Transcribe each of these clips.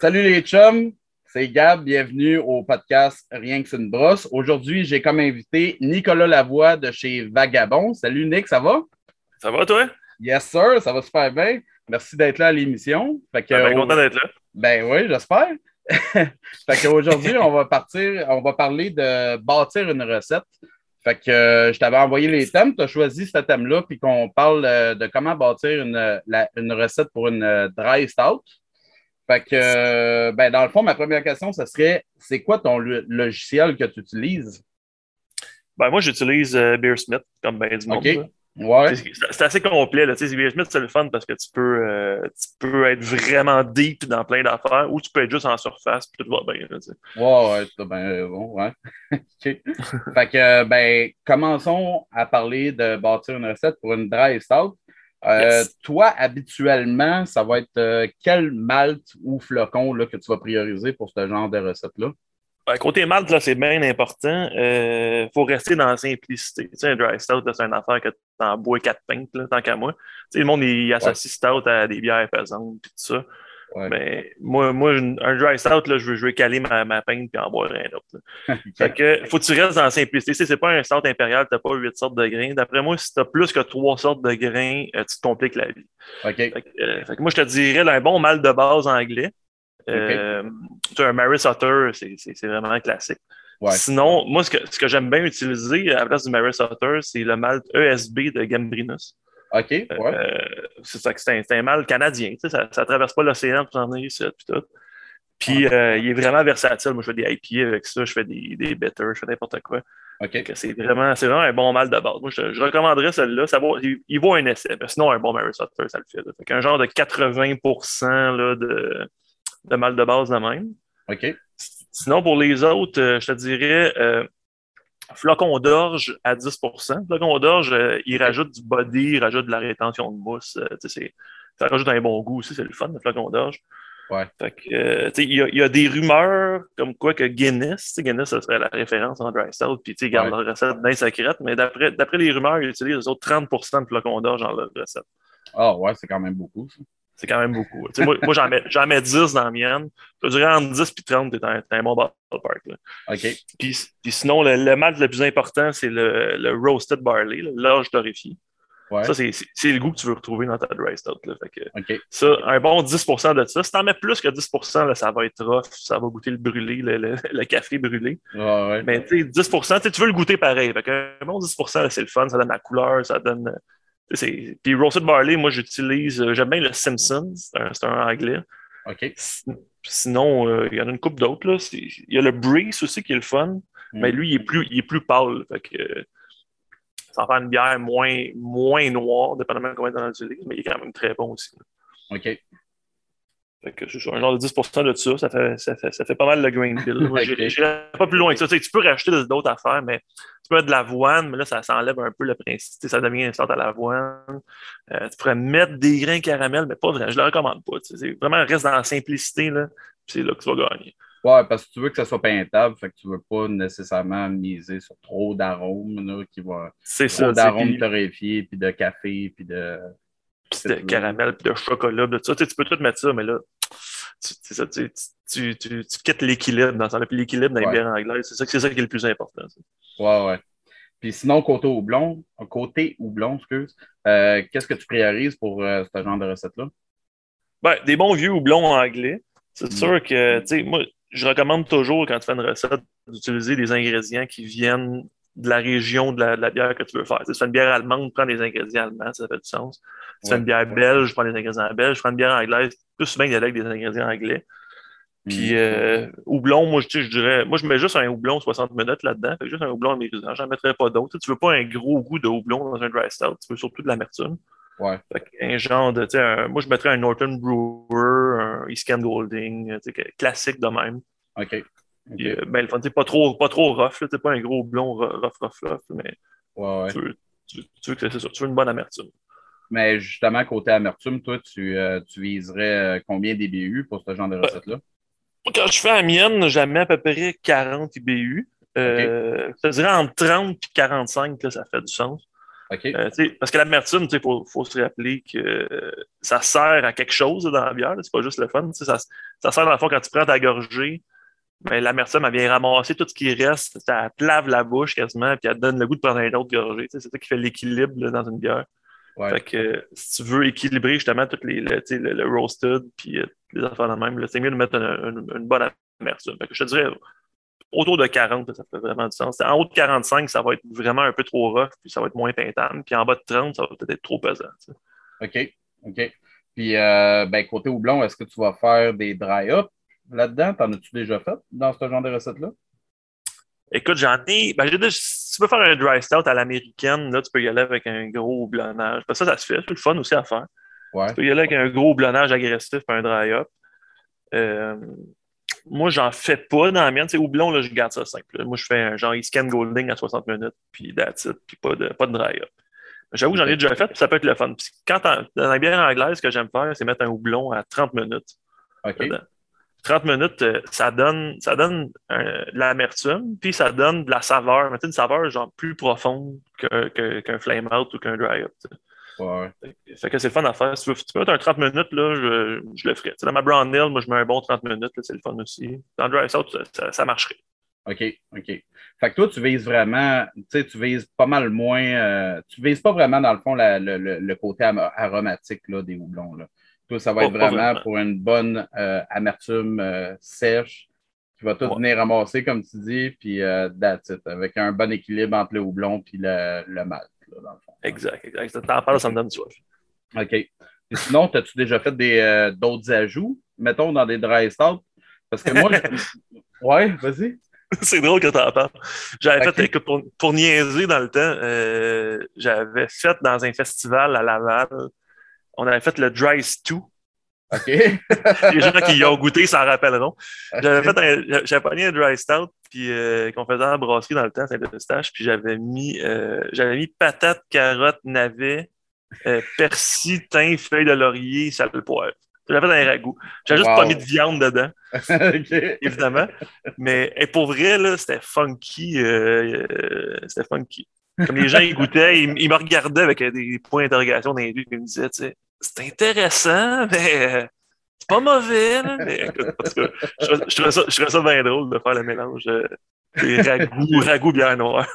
Salut les chums, c'est Gab, bienvenue au podcast Rien que c'est une brosse. Aujourd'hui, j'ai comme invité Nicolas Lavoie de chez Vagabond. Salut Nick, ça va? Ça va toi? Yes sir, ça va super bien. Merci d'être là à l'émission. Fait que, ben, content d'être là. Ben oui, j'espère. fait qu'aujourd'hui, on va partir, on va parler de bâtir une recette. Fait que euh, je t'avais envoyé les thèmes, tu as choisi ce thème-là, puis qu'on parle euh, de comment bâtir une, une recette pour une euh, dry stout. Fait que, euh, ben, dans le fond, ma première question, ce serait c'est quoi ton logiciel que tu utilises? Ben, moi, j'utilise euh, Beersmith comme ben du monde. Ouais. C'est assez complet. Là. Beersmith, c'est le fun parce que tu peux, euh, tu peux être vraiment deep dans plein d'affaires ou tu peux être juste en surface puis tout va bien. Là, ouais, as bien raison. Ouais. fait que, ben, commençons à parler de bâtir une recette pour une dry stout. Euh, toi, habituellement, ça va être euh, quel malt ou flocon là, que tu vas prioriser pour ce genre de recette-là? Ben, côté malt, c'est bien important. Il euh, faut rester dans la simplicité. Tu sais, un dry stout, c'est une affaire que tu en bois quatre pintes, tant qu'à moi. Tu sais, le monde il associe stout à des bières pesantes et tout ça. Mais moi, moi, un dry stout, là, je, veux, je veux caler ma, ma peinte puis en boire un autre. fait que, faut que tu restes dans la simplicité. Si c'est pas un stout impérial, tu n'as pas huit sortes de grains. D'après moi, si tu as plus que trois sortes de grains, euh, tu te compliques la vie. OK. Fait que, euh, fait que moi, je te dirais un bon mal de base anglais. Euh, un Mary Sutter, c'est vraiment classique. Sinon, moi, ce que, ce que j'aime bien utiliser à la place du Mary Sutter, c'est le malt ESB de Gambrinus. OK, ouais. Euh, c'est un, mal canadien. Ça ne traverse pas l'océan pour s'en venir ici. Puis, tout. puis euh, il est vraiment versatile. Moi, je fais des IPA avec ça, je fais des, des bitters, je fais n'importe quoi. OK. C'est vraiment, vraiment un bon mal de base. Moi, je, recommanderais celui-là. Ça il, vaut un essai. Mais sinon, un bon Mary Sutter, ça le fait. fait un genre de 80 là, de, de mal de base de même. OK. Sinon, pour les autres, euh, je te dirais Flocon d'orge à 10 Flocon d'orge, euh, il rajoute du body, il rajoute de la rétention de mousse. Euh, ça rajoute un bon goût aussi, c'est le fun, le flocon d'orge. Ouais. Euh, il y, y, a des rumeurs comme quoi que Guinness, Guinness, ça serait la référence en dry stout, puis ils gardent leur recette bien secrète, mais d'après les rumeurs, ils utilisent autres 30% de flocon d'orge dans leur recette. Ah ouais, c'est quand même beaucoup, ça. C'est quand même beaucoup. moi, moi j'en mets, mets, 10 dans la mienne. Je dirais entre 10 et 30, t'es un, un bon ballpark. Là. OK. Puis, puis sinon, le, le malt le plus important, c'est le, le, roasted barley, l'orge torréfié. Ouais. Ça, c'est le goût que tu veux retrouver dans ta dry stout. Là. Fait que. Ça, un bon 10% de ça. Si t'en mets plus que 10 là, ça va être rough, ça va goûter le brûlé, le, le, café brûlé. Ouais, ouais. Mais tu sais, 10 tu veux le goûter pareil. Fait que, un bon 10% c'est le fun, ça donne la couleur, ça donne puis Roasted Barley, moi, j'utilise, euh, j'aime bien le Simpson, c'est un, anglais. OK. Sinon, euh, il y en a une couple d'autres. Il y a le Breeze aussi qui est le fun, mm. mais lui, il est plus, il est plus pâle. Fait que, ça va faire une bière moins, moins noire, dépendamment de combien tu utilises, mais il est quand même très bon aussi. OK. Fait que un genre de 10% de ça, ça fait, ça fait, ça fait pas mal le grain bill. Je pas plus loin que ça. Tu, sais, tu peux racheter d'autres affaires, mais tu peux mettre de l'avoine, mais là, ça s'enlève un peu le principe. Ça devient une sorte à l'avoine. Euh, tu pourrais mettre des grains caramel, mais pas vraiment. Je le recommande pas. Tu sais, vraiment, reste dans la simplicité, là, c'est là que tu vas gagner. Ouais, parce que tu veux que ça soit peintable, fait que tu veux pas nécessairement miser sur trop d'arômes qui va. C'est ça. Trop d'arômes torréfiés, puis de café, puis de de caramel, puis de chocolat, de ça. Tu, peux tout mettre ça, mais là, tu, ça, tu, tu, tu, quittes l'équilibre dans ça. Puis l'équilibre dans les bières anglaises, c'est ça, c'est ça qui est le plus important. Ouais, ouais. Puis sinon, côté houblon, côté houblon, excuse, euh, qu'est-ce que tu priorises pour euh, ce genre de recette-là? Ben, des bons vieux houblons anglais. C'est mm. sûr que, tu sais, moi, je recommande toujours, quand tu fais une recette, d'utiliser des ingrédients qui viennent de la région de la, bière que tu veux faire. Si tu fais une bière allemande, prends des ingrédients allemands, ça fait du sens. Si tu fais une bière belge, prends des ingrédients belges. Je prends une bière anglaise, plus souvent il y a avec des ingrédients anglais. Puis, mm. euh, houblon, moi, je, dirais, moi, je mets juste un houblon 60 minutes là-dedans. juste un houblon américain. J'en mettrais pas d'autres. Tu veux pas un gros goût de houblon dans un dry stout. Tu veux surtout de l'amertume. Ouais. un genre de, tu sais, moi, je mettrais un Norton Brewer, un East Golding, classique de même. OK. Okay. Euh, ben, le pas trop, pas trop rough, c'est pas un gros blond rough, rough, rough, mais ouais, Tu, veux, tu, veux que c'est ça, tu veux une bonne amertume. Mais justement, côté amertume, toi, tu, euh, tu viserais euh, combien d'IBU pour ce genre de recette-là? Quand je fais la mienne, mets à peu près 40 IBU. Okay. je te dirais entre 30 et 45, là, ça fait du sens. Euh, parce que l'amertume, il faut, faut, se rappeler que ça sert à quelque chose dans la bière. C'est pas juste le fun. Ça, ça, sert dans le fond quand tu prends ta gorgée. Mais l'amertume, elle vient ramasser tout ce qui reste. Ça te lave la bouche quasiment, puis elle te donne le goût de prendre un autre gorgée. C'est ça qui fait l'équilibre dans une bière. Fait que si tu veux équilibrer justement toutes les, le, le, roasted puis euh, les affaires de même, c'est mieux de mettre une, bonne amertume. Fait que je te dirais autour de 40, ça fait vraiment du sens. En haut de 45, ça va être vraiment un peu trop rough, puis ça va être moins peintable. Puis en bas de 30, ça va peut-être être trop pesant. OK. OK. Puis euh, ben, côté houblon, est-ce que tu vas faire des dry-up là-dedans? T'en as-tu déjà fait dans ce genre de recette-là? Écoute, j'en ai. Ben, si tu veux faire un dry stout à l'américaine, là, tu peux y aller avec un gros houblonnage. Ça, ça se fait. C'est le fun aussi à faire. Tu peux y aller avec un gros houblonnage agressif et un dry-up. Euh, moi, j'en fais pas dans la mienne. C'est houblon, là, je garde ça simple. Moi, je fais un genre scan golding à 60 minutes, puis that's it, puis pas de, pas de dry-up. J'avoue que j'en ai déjà fait, puis ça peut être le fun. Puis quand dans la bière anglaise, ce que j'aime faire, c'est mettre un houblon à 30 minutes. OK. 30 minutes, euh, ça donne, ça donne euh, de l'amertume, puis ça donne de la saveur, mais une saveur genre plus profonde qu'un flame out ou qu'un dry up. Ouais. Fait que c'est le fun à faire. Si tu, veux, tu peux mettre un 30 minutes, là, je, je le ferais. dans ma brown nail, moi, je mets un bon 30 minutes, c'est le fun aussi. Dans le dry out, ça, ça, marcherait. OK, OK. Fait que toi, tu vises vraiment, tu sais, tu vises pas mal moins, euh, tu vises pas vraiment, dans le fond, le, le, côté aromatique là, des houblons. Là ça va être vraiment, pour une bonne euh, amertume euh, sèche qui va tout venir ramasser, comme tu dis, puis euh, that's it, avec un bon équilibre entre le houblon et le, le malt, dans le fond. Exact, exact. T'en parles, ça me donne soif. OK. Et sinon, as-tu déjà fait des, d'autres ajouts, mettons, dans des dry stouts? Parce que moi, ouais, vas-y. C'est drôle que tu en parles. J'avais fait, écoute, pour, pour, niaiser dans le temps, j'avais fait dans un festival à Laval on avait fait le Dry Stew. OK. Les gens qui y ont goûté s'en rappelleront. J'avais fait un, j'avais pogné un dry stout puis euh, qu'on faisait en brasserie dans le temps, Saint-Eustache, puis j'avais mis euh, j'avais mis patate, carotte, navet, euh, persil, thym, feuille de laurier, sale poivre. J'avais fait un ragoût. J'avais juste pas mis de viande dedans. Évidemment. Mais pour vrai, là, c'était funky. c'était funky. Comme les gens ils goûtaient, ils, me regardaient avec des points d'interrogation dans les yeux, ils me disaient, tu sais, c'est intéressant, mais c'est pas mauvais. Mais écoute, que je, trouvais ça, ça bien drôle de faire le mélange des ragoûts, ragoûts bière noire.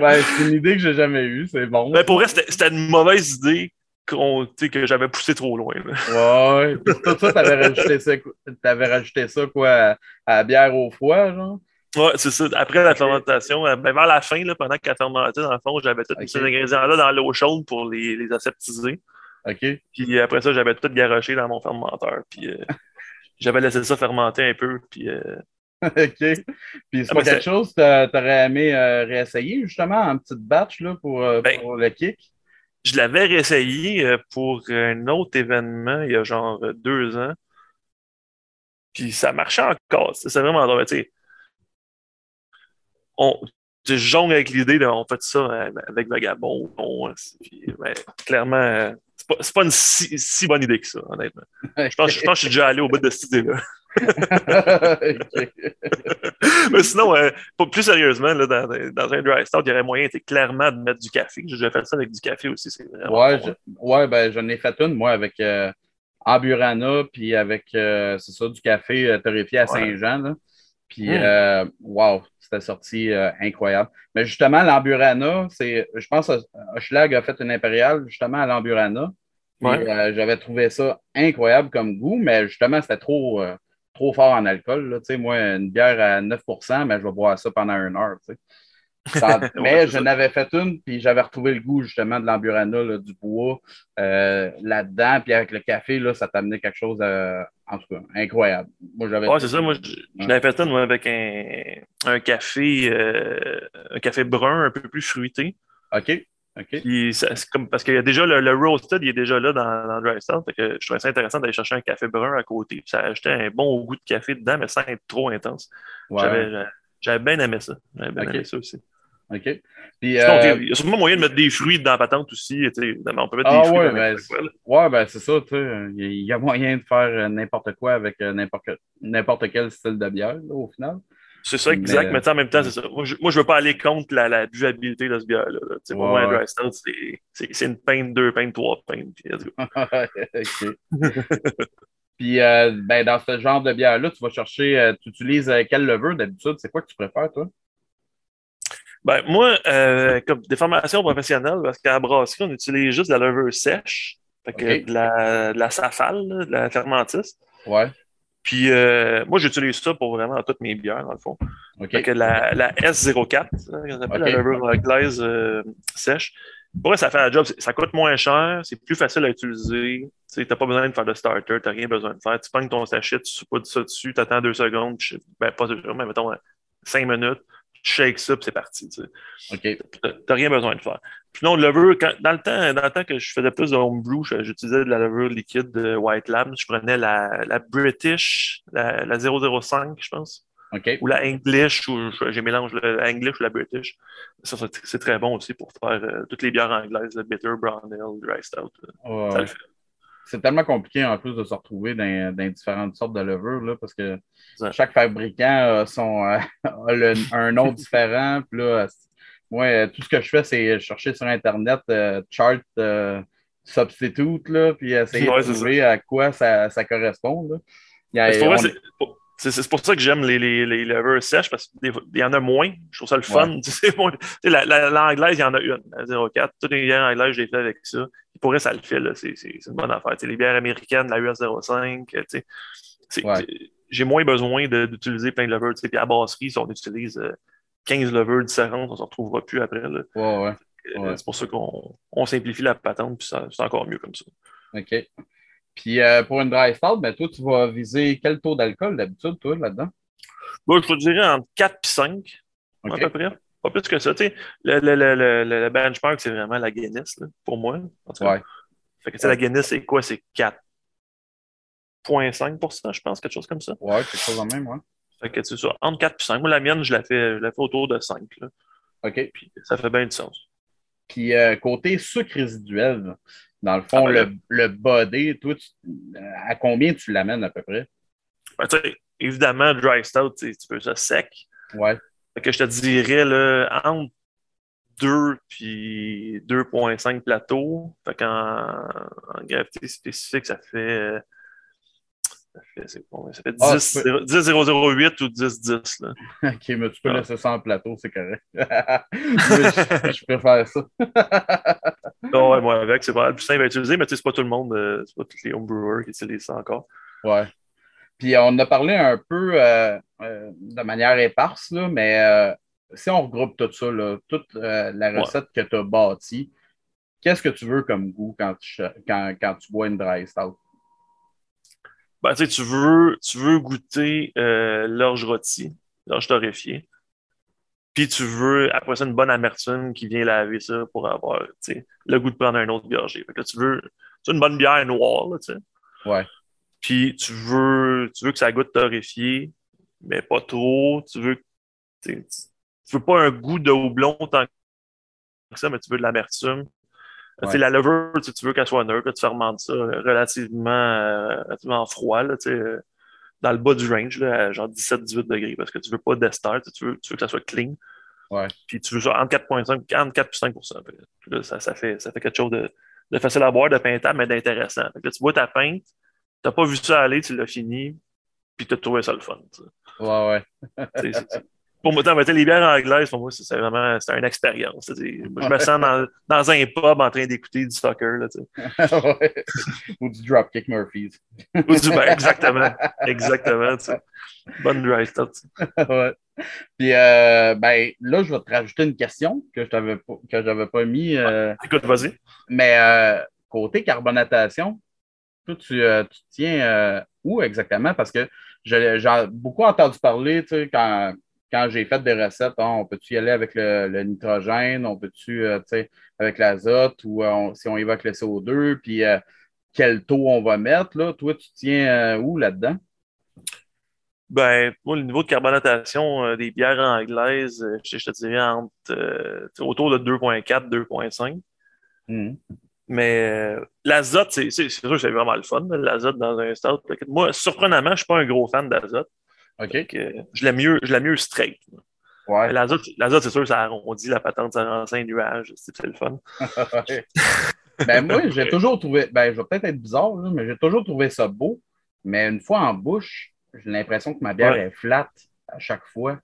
ouais, c'est une idée que j'ai jamais eue, c'est bon. Mais pour vrai, c'était une mauvaise idée que j'avais poussé trop loin. Ouais, tout ça, t'avais rajouté ça, avais rajouté ça quoi, à la bière au foie, genre? Oui, c'est ça. Après la fermentation, euh, ben, vers la fin, là, pendant qu'elle fermentait, dans le fond, j'avais tous ces ingrédients-là dans l'eau chaude pour les, les aseptiser. OK. Puis après ça, j'avais tout garoché dans mon fermenteur. Puis euh, j'avais laissé ça fermenter un peu. Puis, euh, OK. Puis c'est ah, pas quelque chose que tu aurais aimé réessayer, justement, en petite batch là, pour, ben, pour le kick? Je l'avais réessayé pour un autre événement il y a genre deux ans. Puis ça marchait encore. C'est vraiment drôle. Tu sais, on, je jongle avec l'idée de on fait ça euh, avec Vagabond. Ben, clairement, euh, c'est pas, pas une si, bonne idée que ça, honnêtement. Je pense, je pense que je suis déjà allé au bout de cette idée-là. Mais sinon, euh, plus sérieusement, là, dans, dans, un dry start, il y aurait moyen clairement de mettre du café. J'ai fait ça avec du café aussi. ouais, je, ouais, ben, j'en ai fait une, moi, avec Amburana, puis avec, c'est ça, du café torréfié à Saint-Jean. Puis, hmm. wow, c'était sorti euh, incroyable. Mais justement, l'Amburana, c'est, je pense que Hochelag a fait une impériale justement à l'Amburana. Euh, j'avais trouvé ça incroyable comme goût, mais justement, c'était trop, euh, trop fort en alcool. Là. Moi, une bière à 9 mais je vais boire ça pendant une heure. mais je n'avais fait une, puis j'avais retrouvé le goût justement de l'amburana, du bois là-dedans, puis avec le café, là, ça t'amenait quelque chose de en tout cas, incroyable. Moi, j'avais. Ouais, c'est ça. Moi, je, l'avais fait une avec un, un café, euh, un café brun un peu plus fruité. OK. OK. comme, parce qu'il y a déjà le, le, roasted, il est déjà là dans, dans Dry que je trouvais ça intéressant d'aller chercher un café brun à côté. ça ajoutait un bon goût de café dedans, mais sans être trop intense. J'avais bien aimé ça. J'avais bien aimé ça aussi. OK. Puis, euh, il y a sûrement moyen de mettre des fruits dans la patente aussi. On peut mettre des ah, fruits. Ouais, ben, ouais, ben c'est ça. Il y a moyen de faire euh, n'importe quoi avec euh, n'importe quel style de bière, au final. C'est ça, exact. Mais, en même temps, c'est ça. Moi, je, ne veux pas aller contre la, la buvabilité de ce bière-là. Pour moi, un dry stout, c'est une pinte, deux pintes, trois pintes. Puis, euh, ben, dans ce genre de bière-là, tu vas chercher, euh, tu utilises euh, quel lever d'habitude? C'est quoi que tu préfères, toi? Ben, moi, comme des formations professionnelles, parce qu'à la brasserie, on utilise juste de la levure sèche, fait que de, la, de la safale, de la fermentiste. Ouais. Puis moi, j'utilise ça pour vraiment toutes mes bières, dans le fond. Fait que la, la S04, qu'on appelle la levure glaise sèche, pour ça fait un job. Ça coûte moins cher, c'est plus facile à utiliser. Tu n'as pas besoin de faire de starter, tu n'as rien besoin de faire. Tu pognes ton sachet, tu pas ça dessus, tu attends deux secondes, ben pas deux secondes, mais mettons cinq minutes, tu shakes ça, puis c'est parti. Tu n'as rien besoin de faire. Puis non, le lever, dans, le temps, dans le temps que je faisais plus de homebrew, j'utilisais de la levure liquide de White Lab. Je prenais la, la British, la, la 005, je pense. Ou la English, ou j'ai mélange la English ou la British. Ça, c'est très bon aussi pour faire euh, toutes les bières anglaises, le bitter, brown ale, dry stout. C'est tellement compliqué en plus de se retrouver dans, différentes sortes de levures, là, parce que chaque fabricant a, son, euh, a un nom différent. Puis là, moi, tout ce que je fais, c'est chercher sur Internet euh, chart substitute, là, puis essayer de trouver à quoi ça, ça correspond. Là. Il y a, c'est pour ça que j'aime les, les, les levures sèches parce qu'il y en a moins. Je trouve ça le fun. L'anglaise, il y en a une, la 04. Toutes les bières anglaises, je les fais avec ça. Pour ça le fait. C'est une bonne affaire. les bières américaines, la US 05. J'ai moins besoin d'utiliser plein de levures. Puis à brasserie, si on utilise 15 euh, levures différentes, on ne s'en retrouvera plus après. Là. Euh, c'est pour ça qu'on simplifie la patente, puis c'est encore mieux comme ça. OK. Puis euh, pour une dry stout, ben, toi, tu vas viser quel taux d'alcool d'habitude, toi, là-dedans? Moi, je te dirais entre 4 et 5, à peu près. Pas plus que ça. Tu le, le, le, le, benchmark, c'est vraiment la Guinness, pour moi. ouais. Fait que, la Guinness, c'est quoi? C'est 4,5% je pense, quelque chose comme ça. Ouais, quelque chose en même, ouais. Fait que c'est ça, entre 4 et 5. Moi, la mienne, je la fais, je la fais autour de 5. Là. OK. Puis ça fait bien du sens. Puis euh, côté sucre résiduel, dans le fond, ah, ben le, body, toi, à combien tu l'amènes à peu près? Ben, évidemment, dry stout, tu peux ça sec. Ouais. Fait que je te dirais là, entre 2 et 2,5 plateaux. Fait qu'en en gravité spécifique, ça fait ça fait, ça fait 10, ah, 10 008 ou 10 10. Là. ok, mais tu peux ah. laisser ça en plateau, c'est correct. je, je, préfère ça. non, ouais, moi avec, c'est pas le plus simple à utiliser, mais tu sais, c'est pas tout le monde, euh, c'est pas tous les homebrewers qui utilisent ça encore. Ouais. Puis on a parlé un peu euh, euh, de manière éparse, là, mais si on regroupe tout ça, là, toute la recette que tu as bâtie, qu'est-ce que tu veux comme goût quand tu, quand, quand tu bois une dry stout? Ben, tu veux, tu veux goûter euh, l'orge rôti, l'orge torréfiée. Puis tu veux, après ça, une bonne amertume qui vient laver ça pour avoir le goût de prendre un autre gorgée. Fait que tu veux, tu veux une bonne bière noire, là, tu sais. Ouais. Puis tu veux, tu veux que ça goûte torréfié, mais pas trop. Tu veux, tu veux pas un goût de houblon tant que ça, mais tu veux de l'amertume. Ouais. La levure, tu veux qu'elle soit neutre, tu fermentes ça relativement, euh, relativement froid, là, euh, dans le bas du range, là, genre 17-18 degrés, parce que tu veux pas d'ester, tu veux, tu veux que ça soit clean. Ouais. Puis tu veux ça entre 4,5 entre 4 et 5 là, ça, ça, fait, ça fait quelque chose de, de facile à boire, de peintable, mais d'intéressant. tu bois ta pinte, tu n'as pas vu ça aller, tu l'as fini, puis tu as trouvé ça le fun. Ouais, ouais pour moi, les bières anglaises, pour moi, c'est vraiment c'est une expérience. Je me sens dans, dans, un pub en train d'écouter du soccer. Là, ouais. Ou du Dropkick Murphys. Ou du, ben, exactement. Exactement. Bonne dry start. ouais. Puis euh, ben, là, je vais te rajouter une question que je n'avais pas, mis. Euh, écoute, vas-y. Mais euh, côté carbonatation, toi, tu, tu tiens où exactement? Parce que j'ai beaucoup entendu parler, quand quand j'ai fait des recettes, hein, on peut-tu y aller avec le, nitrogène, on peut-tu, euh, avec l'azote ou euh, si on évoque le CO2, puis euh, quel taux on va mettre, là? Toi, tu tiens où là-dedans? Ben, moi, le niveau de carbonatation des bières anglaises, je, te dirais entre, autour de 2,4, 2,5. Mmh. Mais l'azote, c'est sûr que c'est vraiment le fun, l'azote dans un stout. Moi, surprenamment, je ne suis pas un gros fan d'azote. OK. Je l'aime mieux, je l'aime mieux straight. Ouais. L'azote, c'est sûr, ça arrondit la patente, ça rend un nuage. C'est, le fun. Ben moi, j'ai toujours trouvé, ben je vais peut-être être bizarre, là, mais j'ai toujours trouvé ça beau. Mais une fois en bouche, j'ai l'impression que ma bière Ouais. est flatte à chaque fois.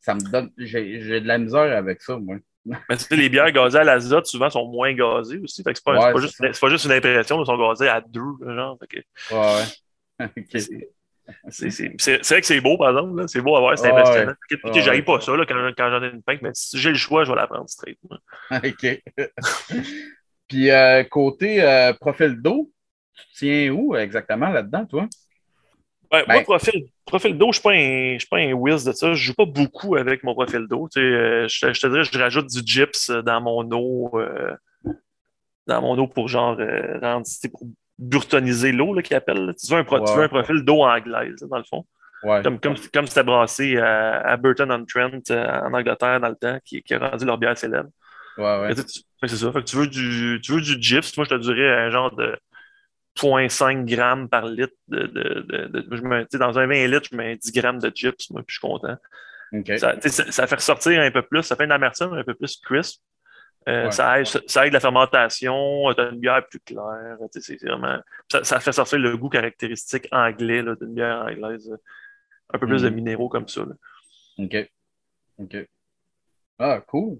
Ça me donne, j'ai, de la misère avec ça, moi. Mais tu sais, les bières gazées à l'azote, souvent, sont moins gazées aussi. C'est pas, Ouais, pas juste, pas une impression, ils sont gazées à deux, genre. Que Ouais, ouais. C'est, vrai que c'est beau, par exemple. C'est beau à voir, c'est impressionnant. J'haïs pas ça là, quand, quand j'en ai une pinte, mais si j'ai le choix, je vais la prendre straight. moi. OK. Puis euh, côté euh, profil d'eau, tu tiens où exactement là-dedans, toi? Ouais, Ben- Moi, profil, profil d'eau, je je suis pas un whiz de ça. Je joue pas beaucoup avec mon profil d'eau. Tu sais, euh, je, te- je te dirais, je rajoute du gyps dans mon eau, euh, dans mon eau pour genre euh, rendre, pour burtoniser l'eau, là, qu'ils appellent. Tu veux un, tu veux un profil d'eau anglaise, dans le fond. Ouais. Comme, comme, comme c'était brassé à, à Burton-on-Trent euh, en Angleterre dans le temps, qui, qui a rendu leur bière célèbre. Ouais, ouais. C'est ça. Fait que tu veux du, tu veux du gyps. Moi, je te dirais un genre de 0.5 grammes par litre. De, de, de, de- je mets- tu sais, dans un 20 litres, je mets 10 grammes de gyps, moi, puis je suis content. Ça fait ressortir un peu plus, ça fait une amertume un peu plus crisp. Euh, Ouais. ça, aide, ça aide la fermentation, tu as une bière plus claire. tu sais, C'est vraiment, ça, ça fait sortir le goût caractéristique anglais d'une bière anglaise. Un peu plus de Mhm. minéraux comme ça. là. OK. OK. Ah, cool.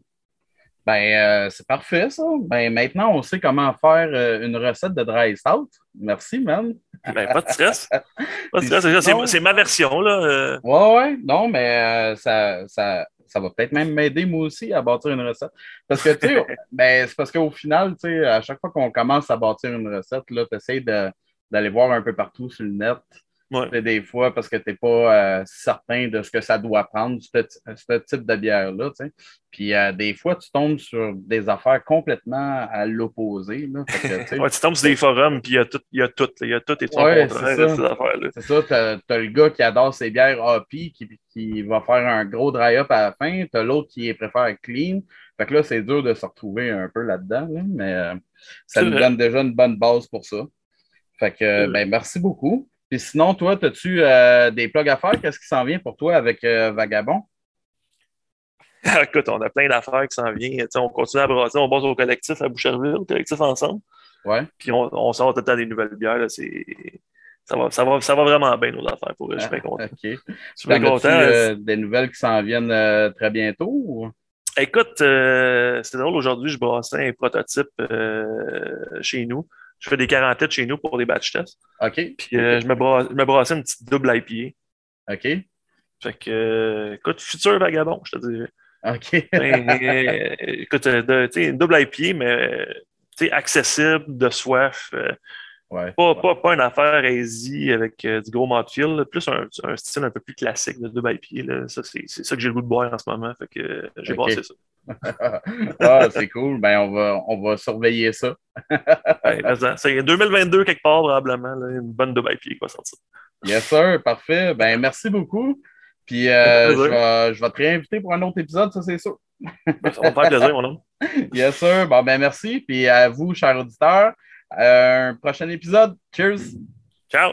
Ben, euh, c'est parfait, ça. Ben, maintenant, on sait comment faire euh, une recette de dry stout. Merci, man. Ben, pas de stress. Pas de stress. C'est- ma version. Là. euh, Ouais, ouais. Non, mais euh, ça, ça, ça va peut-être même m'aider, moi aussi, à bâtir une recette. Parce que, tu sais, ben, c'est parce qu'au final, tu sais, à chaque fois qu'on commence à bâtir une recette, tu essaies d'aller voir un peu partout sur le net. Ouais. Tu Des fois, parce que tu n'es pas euh, certain de ce que ça doit prendre, ce, ce type de bière-là. tu sais. Puis euh, des fois, tu tombes sur des affaires complètement à l'opposé. tu Ouais, tu tombes sur des forums, puis il y a tout, il y a tout, il y a tout et tout Ouais, contraire c'est de ça. ces affaires-là. C'est ça, t'as as le gars qui adore ses bières hoppy, qui, qui va faire un gros dry-up à la fin. T'as l'autre qui préfère clean. Fait que là, c'est dur de se retrouver un peu là-dedans, là, mais euh, ça nous vrai. donne déjà une bonne base pour ça. Fait que, ben, merci beaucoup. Puis sinon, toi, as-tu euh, des plugs à faire? Qu'est-ce qui s'en vient pour toi avec euh, Vagabond? Écoute, on a plein d'affaires qui s'en viennent. On continue à brasser, on bosse au collectif à Boucherville, le collectif ensemble. Ouais. Puis on, on sort tout le temps des nouvelles bières. là. Ça, va, ça, va, ça va vraiment bien, nos affaires. Pour eux. Je suis bien content. OK. Je suis content. euh, des nouvelles qui s'en viennent euh, très bientôt? ou? Écoute, c'est drôle, aujourd'hui, je brassais un prototype chez nous. Je fais des quarantettes chez nous pour des batch tests. OK. Puis euh, je, me brasse, je me brassais une petite double IPA. OK. Fait que, euh, écoute, futur vagabond, je te dirais. OK. Euh, écoute, euh, de- une double IPA, mais accessible, de soif. euh, ouais. pas, pas, pas une affaire easy avec euh, du gros mouthfeel, plus un, un style un peu plus classique de double IPA. Là. Ça, c'est, ça que j'ai le goût de boire en ce moment. Fait que euh, j'ai Ok. brassé ça. Ah, c'est cool. Ben, on va, on va surveiller ça. Ouais, c'est 2022 quelque part, probablement, là, une bonne double IPA qui va sortir. Yes, sir. Parfait. Ben, merci beaucoup. Puis, euh, je, vais, je vais te réinviter pour un autre épisode, ça, c'est sûr. Ça va faire plaisir, mon homme. Yes, sir. Bon, ben, merci. Puis, à vous, chers auditeurs, euh, un prochain épisode. Cheers. Ciao!